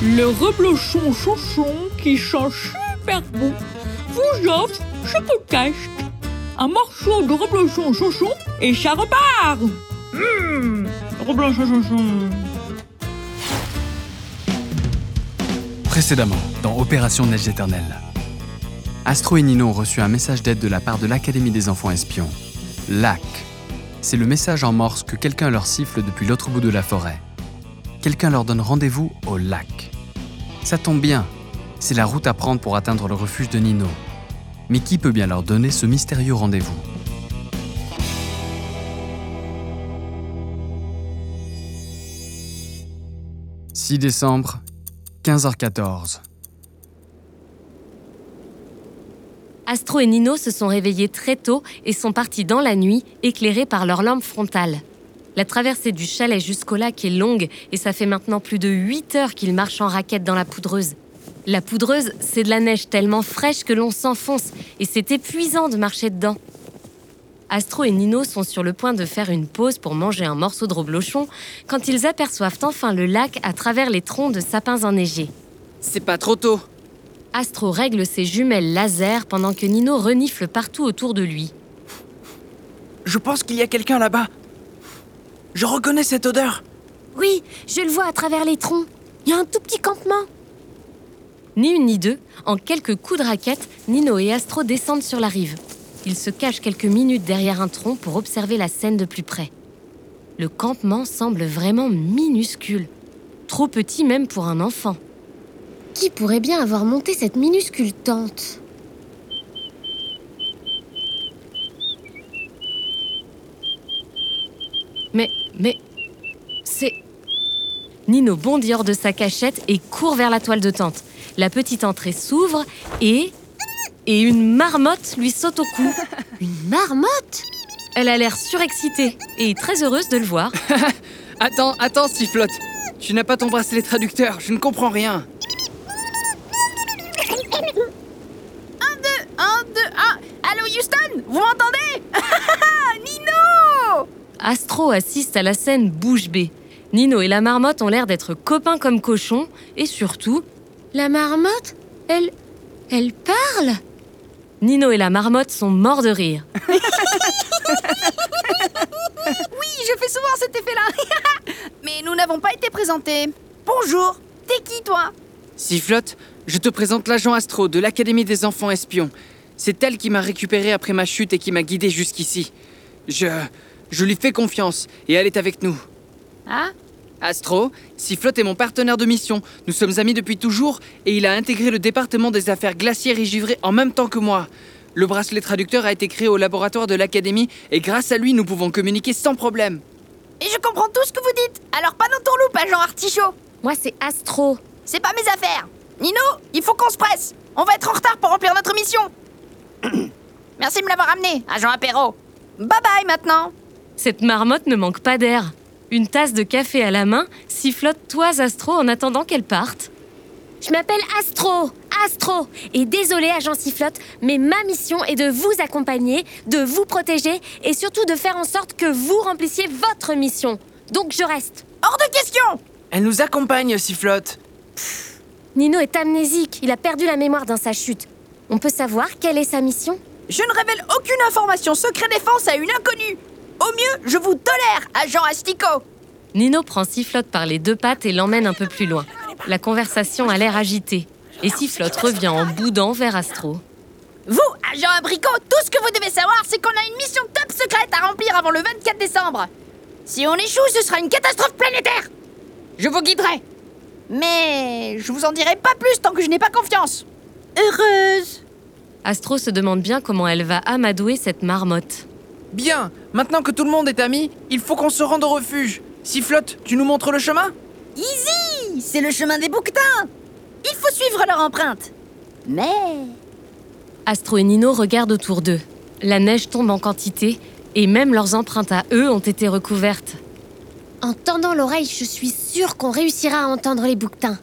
Le reblochon chouchon qui change super bon vous offre ce podcast. Un morceau de reblochon chouchon et ça repart Hum, reblochon chouchon. Précédemment, dans Opération Neige éternelle. Astro et Nino ont reçu un message d'aide de la part de l'Académie des enfants espions. LAC. C'est le message en morse que quelqu'un leur siffle depuis l'autre bout de la forêt. Quelqu'un leur donne rendez-vous au lac. Ça tombe bien, c'est la route à prendre pour atteindre le refuge de Nino. Mais qui peut bien leur donner ce mystérieux rendez-vous? 6 décembre, 15h14. Astro et Nino se sont réveillés très tôt et sont partis dans la nuit, éclairés par leur lampe frontale. La traversée du chalet jusqu'au lac est longue et ça fait maintenant plus de 8 heures qu'ils marchent en raquette dans la poudreuse. La poudreuse, c'est de la neige tellement fraîche que l'on s'enfonce et c'est épuisant de marcher dedans. Astro et Nino sont sur le point de faire une pause pour manger un morceau de reblochon quand ils aperçoivent enfin le lac à travers les troncs de sapins enneigés. C'est pas trop tôt. Astro règle ses jumelles laser pendant que Nino renifle partout autour de lui. Je pense qu'il y a quelqu'un là-bas. Je reconnais cette odeur. Oui, je le vois à travers les troncs. Il y a un tout petit campement. Ni une ni deux, en quelques coups de raquette, Nino et Astro descendent sur la rive. Ils se cachent quelques minutes derrière un tronc pour observer la scène de plus près. Le campement semble vraiment minuscule. Trop petit même pour un enfant. Qui pourrait bien avoir monté cette minuscule tente? Mais, mais, c'est... Nino bondit hors de sa cachette et court vers la toile de tente. La petite entrée s'ouvre et... Et une marmotte lui saute au cou. Une marmotte? Elle a l'air surexcitée et très heureuse de le voir. Attends, attends, Sifflotte. Tu n'as pas ton bracelet traducteur, je ne comprends rien. Un, deux, un. Allô Houston Vous m'entendez Nino Astro assiste à la scène bouche bée. Nino et la marmotte ont l'air d'être copains comme cochons et surtout, La marmotte Elle... Elle parle? Nino et la marmotte sont morts de rire. Oui, je fais souvent cet effet-là. Mais nous n'avons pas été présentés. Bonjour, t'es qui toi? Sifflotte, je te présente l'agent Astro de l'Académie des enfants espions. C'est elle qui m'a récupéré après ma chute et qui m'a guidé jusqu'ici. Je. Je lui fais confiance et elle est avec nous. Ah Astro, Sifflotte est mon partenaire de mission. Nous sommes amis depuis toujours et il a intégré le département des affaires glaciaires et givrées en même temps que moi. Le bracelet traducteur a été créé au laboratoire de l'Académie et grâce à lui, nous pouvons communiquer sans problème. Et je comprends tout ce que vous dites. Alors pas dans ton loup, agent Artichaut. Moi, c'est Astro. C'est pas mes affaires. Nino, il faut qu'on se presse. On va être en retard pour remplir notre mission. Merci de me l'avoir amené, agent Apéro. Bye bye maintenant. Cette marmotte ne manque pas d'air. Une tasse de café à la main, sifflote toise Astro en attendant qu'elle parte. Je m'appelle Astro. Astro. Et désolé, agent Sifflotte, mais ma mission est de vous accompagner, de vous protéger et surtout de faire en sorte que vous remplissiez votre mission. Donc je reste. Hors de question Elle nous accompagne, Sifflotte. Nino est amnésique. Il a perdu la mémoire dans sa chute. On peut savoir quelle est sa mission? Je ne révèle aucune information secret défense à une inconnue. Au mieux, je vous tolère, agent Astico. Nino prend Sifflotte par les deux pattes et l'emmène un peu plus loin. La conversation a l'air agitée. Et Sifflotte revient en boudant vers Astro. Vous, agent Abricot, tout ce que vous devez savoir, c'est qu'on a une mission top secrète à remplir avant le 24 décembre. Si on échoue, ce sera une catastrophe planétaire. Je vous guiderai. Mais je vous en dirai pas plus tant que je n'ai pas confiance. Heureuse. Astro se demande bien comment elle va amadouer cette marmotte. Bien, maintenant que tout le monde est amis, il faut qu'on se rende au refuge. Sifflotte, tu nous montres le chemin Easy C'est le chemin des bouquetins Il faut suivre leur empreinte. Mais... Astro et Nino regardent autour d'eux. La neige tombe en quantité et même leurs empreintes à eux ont été recouvertes. En tendant l'oreille, je suis sûre qu'on réussira à entendre les bouquetins.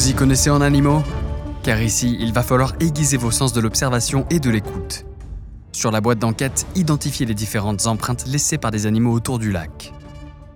Vous y connaissez en animaux Car ici, il va falloir aiguiser vos sens de l'observation et de l'écoute. Sur la boîte d'enquête, identifiez les différentes empreintes laissées par des animaux autour du lac.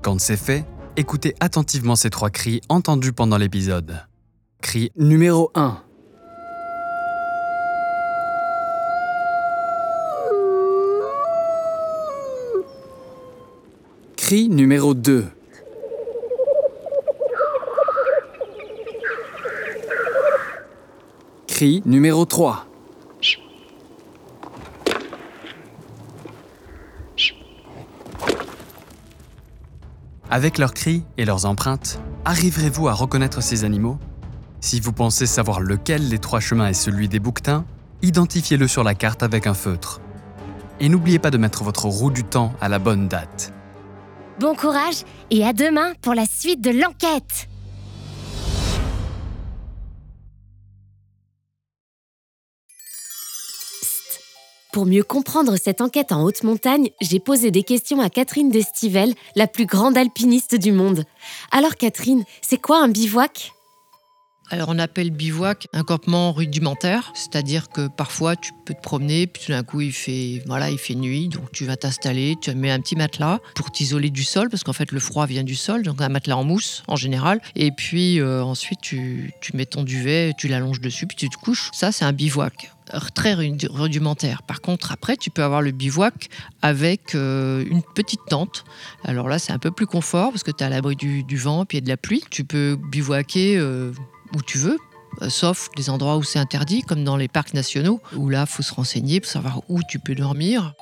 Quand c'est fait, écoutez attentivement ces trois cris entendus pendant l'épisode. Cri Numéro 1. Cri numéro 2. Cri numéro 3. Avec leurs cris et leurs empreintes, arriverez-vous à reconnaître ces animaux? Si vous pensez savoir lequel des trois chemins est celui des bouquetins, identifiez-le sur la carte avec un feutre. Et n'oubliez pas de mettre votre roue du temps à la bonne date. Bon courage et à demain pour la suite de l'enquête Pour mieux comprendre cette enquête en haute montagne, j'ai posé des questions à Catherine Destivelle, la plus grande alpiniste du monde. Alors Catherine, c'est quoi un bivouac? Alors on appelle bivouac un campement rudimentaire, c'est-à-dire que parfois tu peux te promener, puis tout d'un coup il fait, voilà, il fait nuit, donc tu vas t'installer, tu mets un petit matelas pour t'isoler du sol, parce qu'en fait le froid vient du sol, donc un matelas en mousse en général, et puis euh, ensuite tu, mets ton duvet, tu l'allonges dessus, puis tu te couches. Ça c'est un bivouac très rudi- rudimentaire. Par contre, après, tu peux avoir le bivouac avec euh, une petite tente. Alors là, c'est un peu plus confort parce que tu es à l'abri du, vent puis de la pluie. Tu peux bivouaquer euh, où tu veux. euh, Sauf les endroits où c'est interdit, comme dans les parcs nationaux, où là, faut se renseigner pour savoir où tu peux dormir.